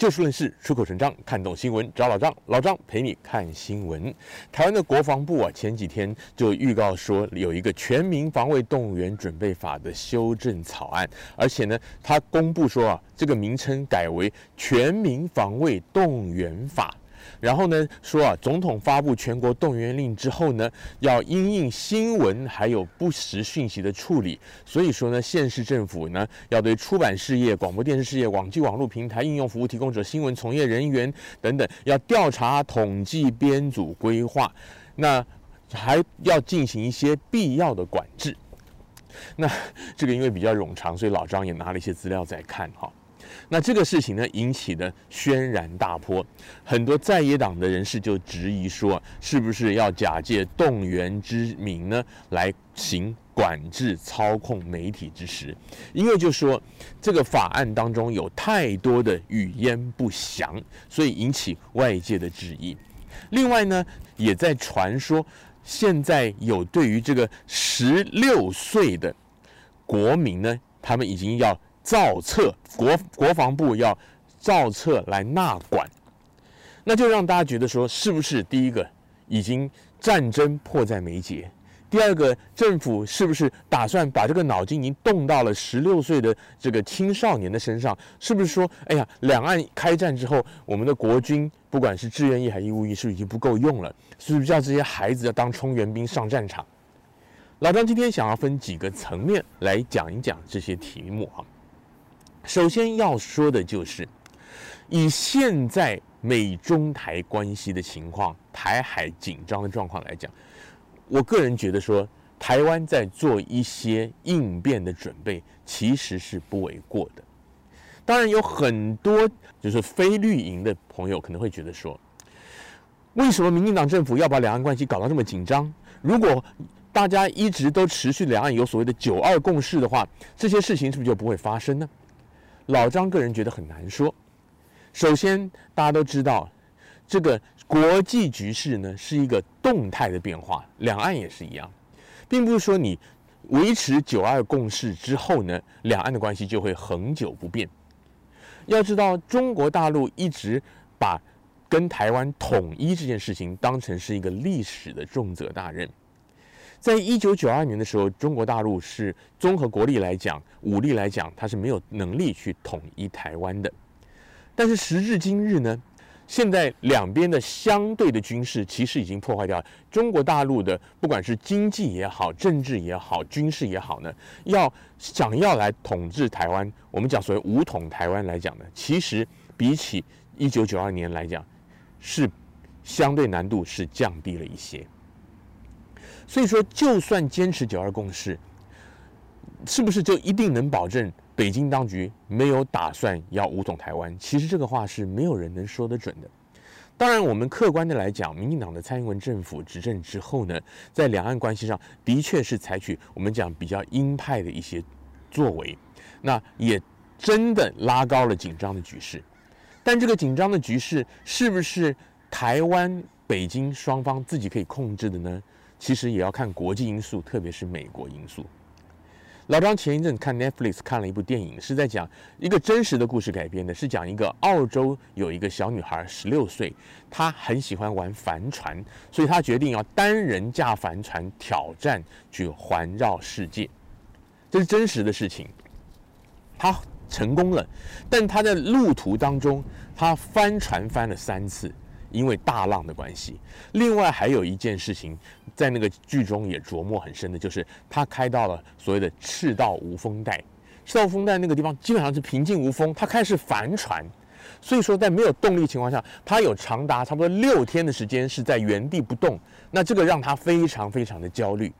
就事论事，出口成章，看懂新闻找老张，老张陪你看新闻。台湾的国防部啊，前几天就预告说有一个全民防卫动员准备法的修正草案，而且呢，他公布说啊，这个名称改为全民防卫动员法。然后呢，说啊，总统发布全国动员令之后呢，要因应新闻还有不实讯息的处理，所以说呢，县市政府呢要对出版事业、广播电视事业、网际网络平台、应用服务提供者、新闻从业人员等等，要调查、统计、编组、规划，那还要进行一些必要的管制。那这个因为比较冗长，所以老张也拿了一些资料在看哈。那这个事情呢，引起的轩然大波，很多在野党的人士就质疑说，是不是要假借动员之名呢，来行管制、操控媒体之实？因为就说这个法案当中有太多的语焉不详，所以引起外界的质疑。另外呢，也在传说，现在有对于这个十六岁的国民呢，他们已经要。造册，国国防部要造册来纳管，那就让大家觉得说，是不是第一个已经战争迫在眉睫？第二个，政府是不是打算把这个脑筋已经动到了十六岁的这个青少年的身上？是不是说，哎呀，两岸开战之后，我们的国军不管是志愿役还是义务役，是不是已经不够用了？是不是叫这些孩子要当充援兵上战场？老张今天想要分几个层面来讲一讲这些题目啊。首先要说的就是，以现在美中台关系的情况，台海紧张的状况来讲，我个人觉得说，台湾在做一些应变的准备，其实是不为过的。当然，有很多就是非绿营的朋友可能会觉得说，为什么民进党政府要把两岸关系搞到这么紧张？如果大家一直都持续两岸有所谓的九二共识的话，这些事情是不是就不会发生呢？老张个人觉得很难说。首先，大家都知道，这个国际局势呢是一个动态的变化，两岸也是一样，并不是说你维持九二共识之后呢，两岸的关系就会恒久不变。要知道，中国大陆一直把跟台湾统一这件事情当成是一个历史的重责大任。在一九九二年的时候，中国大陆是综合国力来讲、武力来讲，它是没有能力去统一台湾的。但是时至今日呢，现在两边的相对的军事其实已经破坏掉中国大陆的，不管是经济也好、政治也好、军事也好呢，要想要来统治台湾，我们讲所谓武统台湾来讲呢，其实比起一九九二年来讲，是相对难度是降低了一些。所以说，就算坚持九二共识，是不是就一定能保证北京当局没有打算要武统台湾？其实这个话是没有人能说得准的。当然，我们客观的来讲，民进党的蔡英文政府执政之后呢，在两岸关系上的确是采取我们讲比较鹰派的一些作为，那也真的拉高了紧张的局势。但这个紧张的局势是不是台湾、北京双方自己可以控制的呢？其实也要看国际因素，特别是美国因素。老张前一阵看 Netflix 看了一部电影，是在讲一个真实的故事改编的，是讲一个澳洲有一个小女孩，十六岁，她很喜欢玩帆船，所以她决定要单人驾帆船挑战去环绕世界。这是真实的事情，她成功了，但她在路途当中，她翻船翻了三次。因为大浪的关系，另外还有一件事情，在那个剧中也琢磨很深的，就是他开到了所谓的赤道无风带。赤道无风带那个地方基本上是平静无风，他开始帆船，所以说在没有动力情况下，他有长达差不多六天的时间是在原地不动。那这个让他非常非常的焦虑。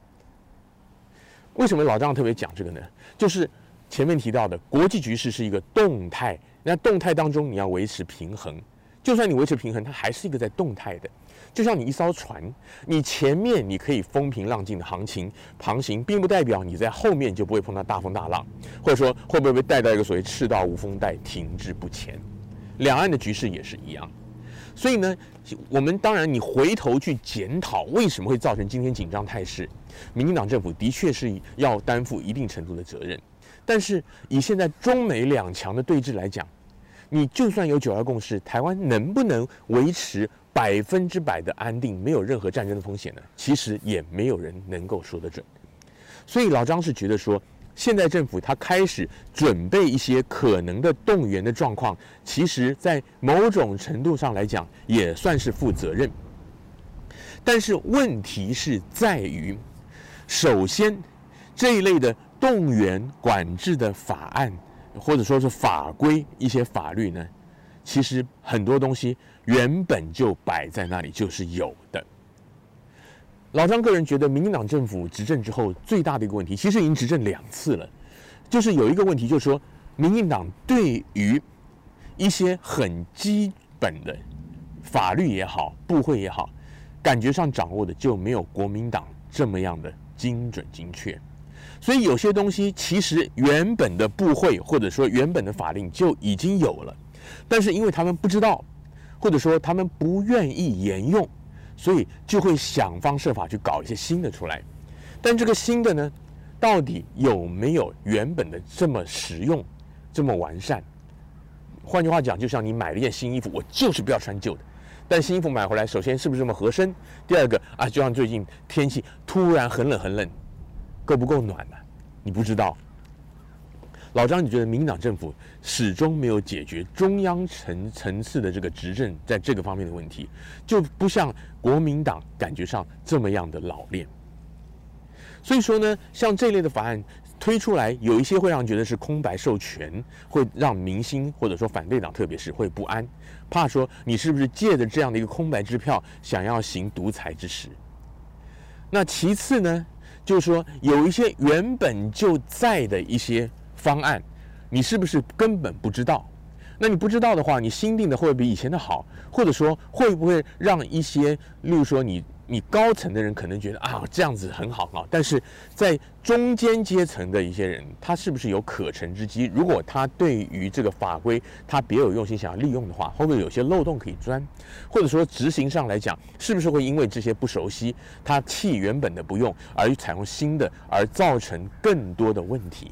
为什么老张特别讲这个呢？就是前面提到的国际局势是一个动态，那动态当中你要维持平衡。就算你维持平衡，它还是一个在动态的。就像你一艘船，你前面你可以风平浪静的航行航行，并不代表你在后面就不会碰到大风大浪，或者说会不会被带到一个所谓赤道无风带停滞不前。两岸的局势也是一样。所以呢，我们当然你回头去检讨为什么会造成今天紧张态势，民进党政府的确是要担负一定程度的责任。但是以现在中美两强的对峙来讲，你就算有九二共识，台湾能不能维持百分之百的安定，没有任何战争的风险呢？其实也没有人能够说得准。所以老张是觉得说，现在政府他开始准备一些可能的动员的状况，其实在某种程度上来讲，也算是负责任。但是问题是在于，首先这一类的动员管制的法案。或者说是法规一些法律呢，其实很多东西原本就摆在那里，就是有的。老张个人觉得，民进党政府执政之后最大的一个问题，其实已经执政两次了，就是有一个问题，就是说，民进党对于一些很基本的法律也好，部会也好，感觉上掌握的就没有国民党这么样的精准精确。所以有些东西其实原本的部会或者说原本的法令就已经有了，但是因为他们不知道，或者说他们不愿意沿用，所以就会想方设法去搞一些新的出来。但这个新的呢，到底有没有原本的这么实用、这么完善？换句话讲，就像你买了一件新衣服，我就是不要穿旧的。但新衣服买回来，首先是不是这么合身？第二个啊，就像最近天气突然很冷很冷。够不够暖呢？你不知道。老张，你觉得民党政府始终没有解决中央层层次的这个执政在这个方面的问题，就不像国民党感觉上这么样的老练。所以说呢，像这类的法案推出来，有一些会让觉得是空白授权，会让民心或者说反对党特别是会不安，怕说你是不是借着这样的一个空白支票，想要行独裁之实。那其次呢？就是说，有一些原本就在的一些方案，你是不是根本不知道？那你不知道的话，你新定的会不会比以前的好？或者说，会不会让一些，例如说你。你高层的人可能觉得啊，这样子很好啊，但是在中间阶层的一些人，他是不是有可乘之机？如果他对于这个法规他别有用心，想要利用的话，会不会有些漏洞可以钻？或者说执行上来讲，是不是会因为这些不熟悉，他弃原本的不用，而采用新的，而造成更多的问题？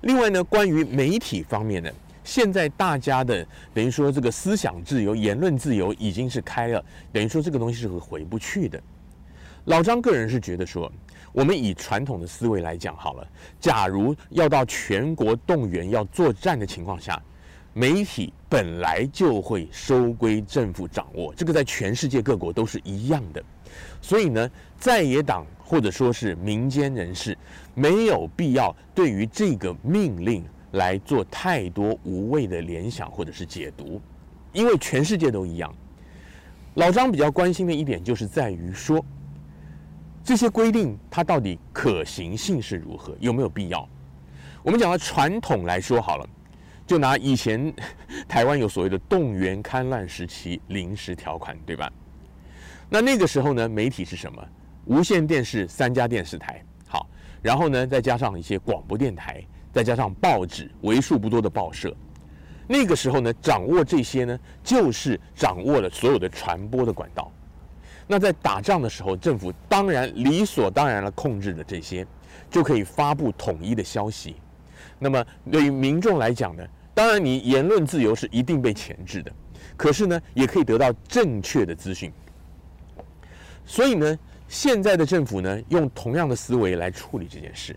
另外呢，关于媒体方面呢？现在大家的等于说这个思想自由、言论自由已经是开了，等于说这个东西是回不去的。老张个人是觉得说，我们以传统的思维来讲好了，假如要到全国动员要作战的情况下，媒体本来就会收归政府掌握，这个在全世界各国都是一样的。所以呢，在野党或者说是民间人士，没有必要对于这个命令。来做太多无谓的联想或者是解读，因为全世界都一样。老张比较关心的一点就是在于说，这些规定它到底可行性是如何，有没有必要？我们讲到传统来说好了，就拿以前 台湾有所谓的动员戡乱时期临时条款，对吧？那那个时候呢，媒体是什么？无线电视三家电视台，好，然后呢，再加上一些广播电台。再加上报纸，为数不多的报社，那个时候呢，掌握这些呢，就是掌握了所有的传播的管道。那在打仗的时候，政府当然理所当然了，控制了这些，就可以发布统一的消息。那么对于民众来讲呢，当然你言论自由是一定被钳制的，可是呢，也可以得到正确的资讯。所以呢，现在的政府呢，用同样的思维来处理这件事。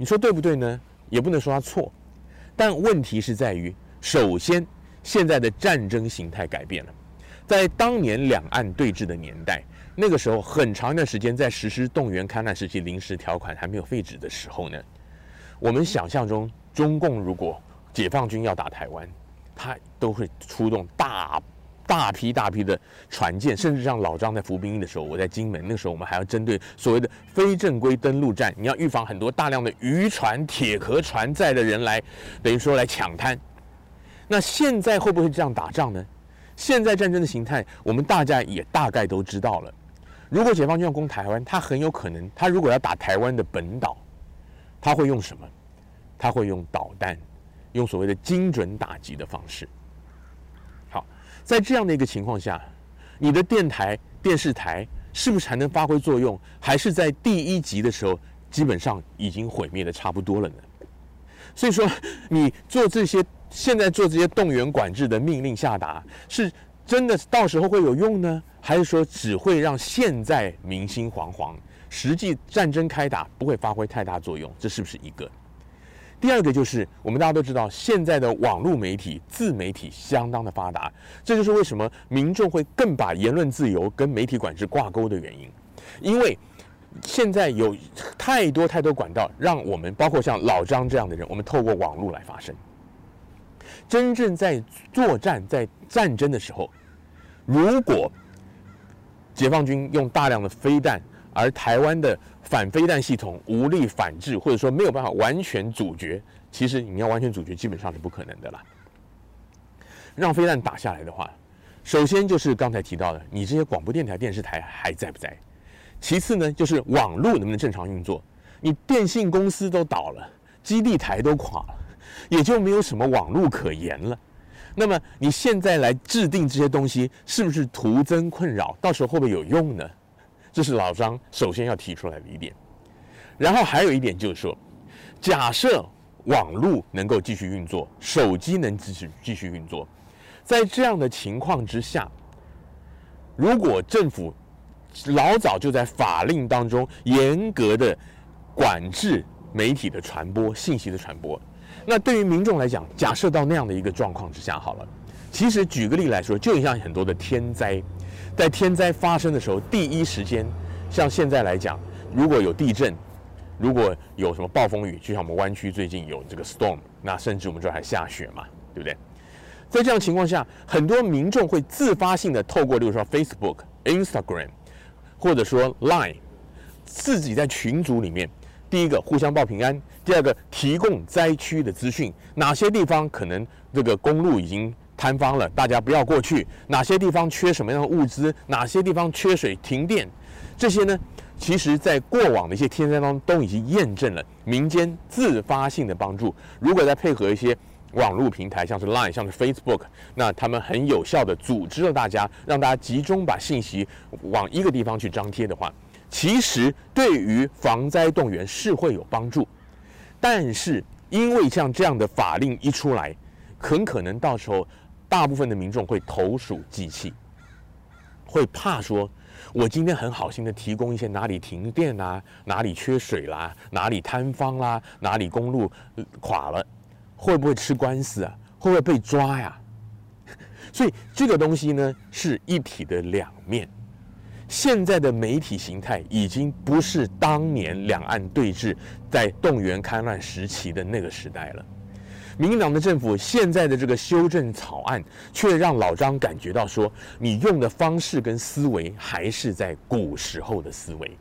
你说对不对呢？也不能说他错，但问题是在于，首先，现在的战争形态改变了。在当年两岸对峙的年代，那个时候很长一段时间在实施动员戡乱时期临时条款还没有废止的时候呢，我们想象中，中共如果解放军要打台湾，他都会出动大。大批大批的船舰，甚至像老张在服兵役的时候，我在金门，那时候我们还要针对所谓的非正规登陆战，你要预防很多大量的渔船、铁壳船载的人来，等于说来抢滩。那现在会不会这样打仗呢？现在战争的形态，我们大家也大概都知道了。如果解放军要攻台湾，他很有可能，他如果要打台湾的本岛，他会用什么？他会用导弹，用所谓的精准打击的方式。在这样的一个情况下，你的电台、电视台是不是还能发挥作用？还是在第一集的时候基本上已经毁灭的差不多了呢？所以说，你做这些现在做这些动员管制的命令下达，是真的到时候会有用呢，还是说只会让现在民心惶惶，实际战争开打不会发挥太大作用？这是不是一个？第二个就是我们大家都知道，现在的网络媒体、自媒体相当的发达，这就是为什么民众会更把言论自由跟媒体管制挂钩的原因，因为。现在有太多太多管道，让我们包括像老张这样的人，我们透过网络来发声。真正在作战、在战争的时候，如果解放军用大量的飞弹，而台湾的反飞弹系统无力反制，或者说没有办法完全阻绝，其实你要完全阻绝，基本上是不可能的了。让飞弹打下来的话，首先就是刚才提到的，你这些广播电台、电视台还在不在？其次呢，就是网络能不能正常运作？你电信公司都倒了，基地台都垮了，也就没有什么网络可言了。那么你现在来制定这些东西，是不是徒增困扰？到时候会不会有用呢？这是老张首先要提出来的一点。然后还有一点就是说，假设网络能够继续运作，手机能继续继续运作，在这样的情况之下，如果政府老早就在法令当中严格的管制媒体的传播、信息的传播。那对于民众来讲，假设到那样的一个状况之下，好了，其实举个例来说，就像很多的天灾，在天灾发生的时候，第一时间，像现在来讲，如果有地震，如果有什么暴风雨，就像我们湾区最近有这个 storm，那甚至我们这儿还下雪嘛，对不对？在这样情况下，很多民众会自发性的透过，例如说 Facebook、Instagram。或者说 Line，自己在群组里面，第一个互相报平安，第二个提供灾区的资讯，哪些地方可能这个公路已经坍方了，大家不要过去；哪些地方缺什么样的物资，哪些地方缺水停电，这些呢，其实在过往的一些天灾当中都已经验证了民间自发性的帮助。如果再配合一些。网络平台像是 Line，像是 Facebook，那他们很有效地组织了大家，让大家集中把信息往一个地方去张贴的话，其实对于防灾动员是会有帮助。但是因为像这样的法令一出来，很可能到时候大部分的民众会投鼠忌器，会怕说，我今天很好心的提供一些哪里停电啦，哪里缺水啦，哪里坍方啦，哪里公路垮了。会不会吃官司啊？会不会被抓呀？所以这个东西呢，是一体的两面。现在的媒体形态已经不是当年两岸对峙在动员戡乱时期的那个时代了。民进党的政府现在的这个修正草案，却让老张感觉到说，你用的方式跟思维还是在古时候的思维。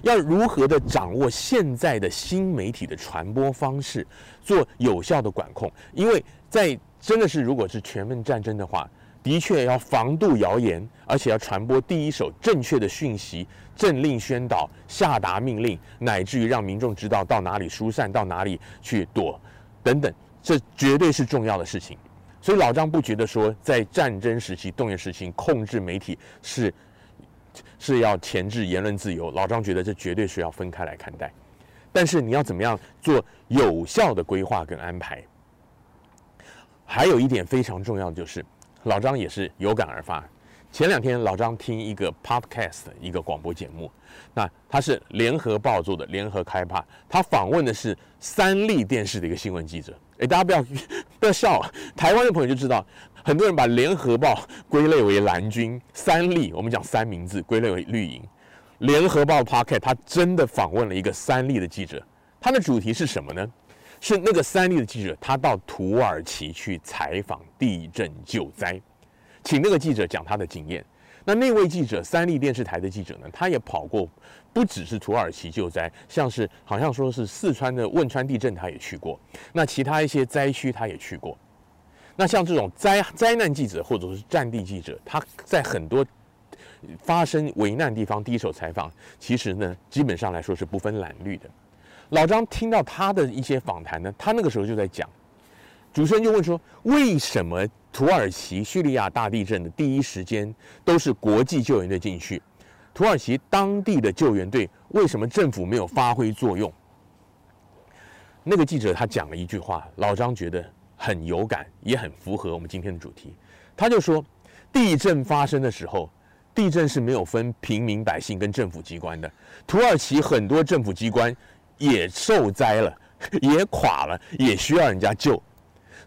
要如何的掌握现在的新媒体的传播方式，做有效的管控？因为在真的是如果是全面战争的话，的确要防杜谣言，而且要传播第一手正确的讯息，政令宣导、下达命令，乃至于让民众知道到哪里疏散，到哪里去躲，等等，这绝对是重要的事情。所以老张不觉得说，在战争时期、动员时期控制媒体是。是要钳制言论自由，老张觉得这绝对是要分开来看待。但是你要怎么样做有效的规划跟安排？还有一点非常重要的就是，老张也是有感而发。前两天老张听一个 podcast 一个广播节目，那他是联合报做的，联合开趴，他访问的是三立电视的一个新闻记者。哎，大家不要 不要笑！台湾的朋友就知道。很多人把联合报归类为蓝军，三立我们讲三明治归类为绿营。联合报 Podcast 他真的访问了一个三立的记者，他的主题是什么呢？是那个三立的记者他到土耳其去采访地震救灾，请那个记者讲他的经验。那那位记者，三立电视台的记者呢，他也跑过，不只是土耳其救灾，像是好像说是四川的汶川地震，他也去过。那其他一些灾区他也去过。那像这种灾灾难记者或者是战地记者，他在很多发生危难地方第一手采访，其实呢，基本上来说是不分蓝绿的。老张听到他的一些访谈呢，他那个时候就在讲，主持人就问说，为什么土耳其叙利亚大地震的第一时间都是国际救援队进去，土耳其当地的救援队为什么政府没有发挥作用？那个记者他讲了一句话，老张觉得很有感，也很符合我们今天的主题。他就说，地震发生的时候，地震是没有分平民百姓跟政府机关的。土耳其很多政府机关也受灾了，也垮了，也需要人家救。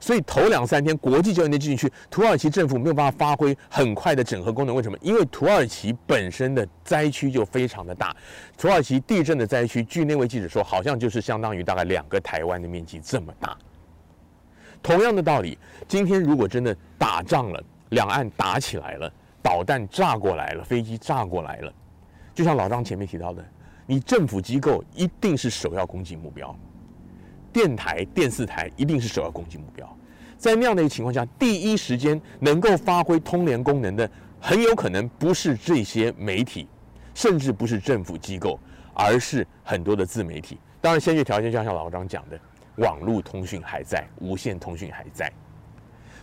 所以头两三天国际救援队进去，土耳其政府没有办法发挥很快的整合功能。为什么？因为土耳其本身的灾区就非常的大。土耳其地震的灾区，据那位记者说，好像就是相当于大概两个台湾的面积这么大。同样的道理，今天如果真的打仗了，两岸打起来了，导弹炸过来了，飞机炸过来了，就像老张前面提到的，你政府机构一定是首要攻击目标。电台、电视台一定是首要攻击目标，在那样的一个情况下，第一时间能够发挥通联功能的，很有可能不是这些媒体，甚至不是政府机构，而是很多的自媒体。当然，先决条件就像老张讲的，网络通讯还在，无线通讯还在。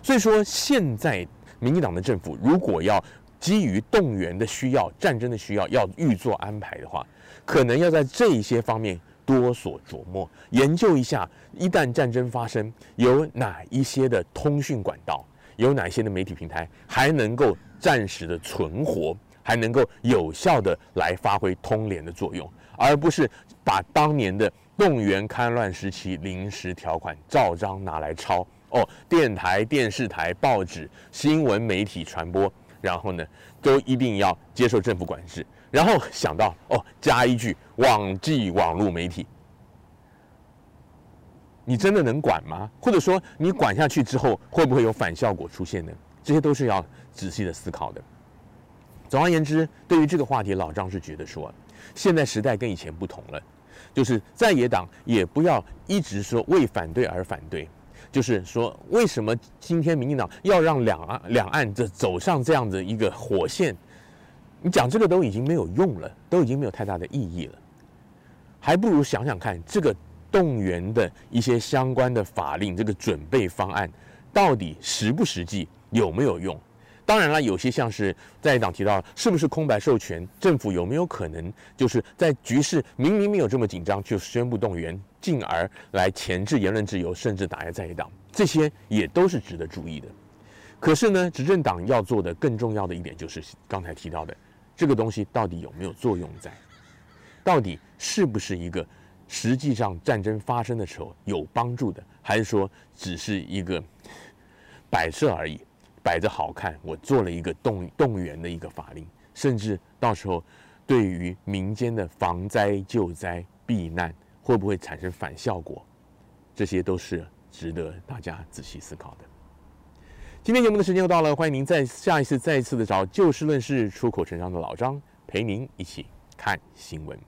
所以说，现在民进党的政府如果要基于动员的需要、战争的需要，要预做安排的话，可能要在这一些方面。多所琢磨，研究一下，一旦战争发生，有哪一些的通讯管道，有哪些的媒体平台还能够暂时的存活，还能够有效的来发挥通联的作用，而不是把当年的动员戡乱时期临时条款照章拿来抄。哦，电台、电视台、报纸、新闻媒体传播，然后呢，都一定要接受政府管制。然后想到哦，加一句网际网络媒体，你真的能管吗？或者说你管下去之后会不会有反效果出现呢？这些都是要仔细的思考的。总而言之，对于这个话题，老张是觉得说，现在时代跟以前不同了，就是在野党也不要一直说为反对而反对，就是说为什么今天民进党要让两岸两岸这走上这样的一个火线？你讲这个都已经没有用了，都已经没有太大的意义了，还不如想想看，这个动员的一些相关的法令，这个准备方案到底实不实际，有没有用？当然了，有些像是在党提到，是不是空白授权，政府有没有可能就是在局势明明没有这么紧张，就宣布动员，进而来钳制言论自由，甚至打压在野党，这些也都是值得注意的。可是呢，执政党要做的更重要的一点，就是刚才提到的。这个东西到底有没有作用在？到底是不是一个实际上战争发生的时候有帮助的，还是说只是一个摆设而已，摆着好看？我做了一个动动员的一个法令，甚至到时候对于民间的防灾救灾避难会不会产生反效果？这些都是值得大家仔细思考的。今天节目的时间又到了，欢迎您在下一次再一次的找就事论事、出口成章的老张陪您一起看新闻。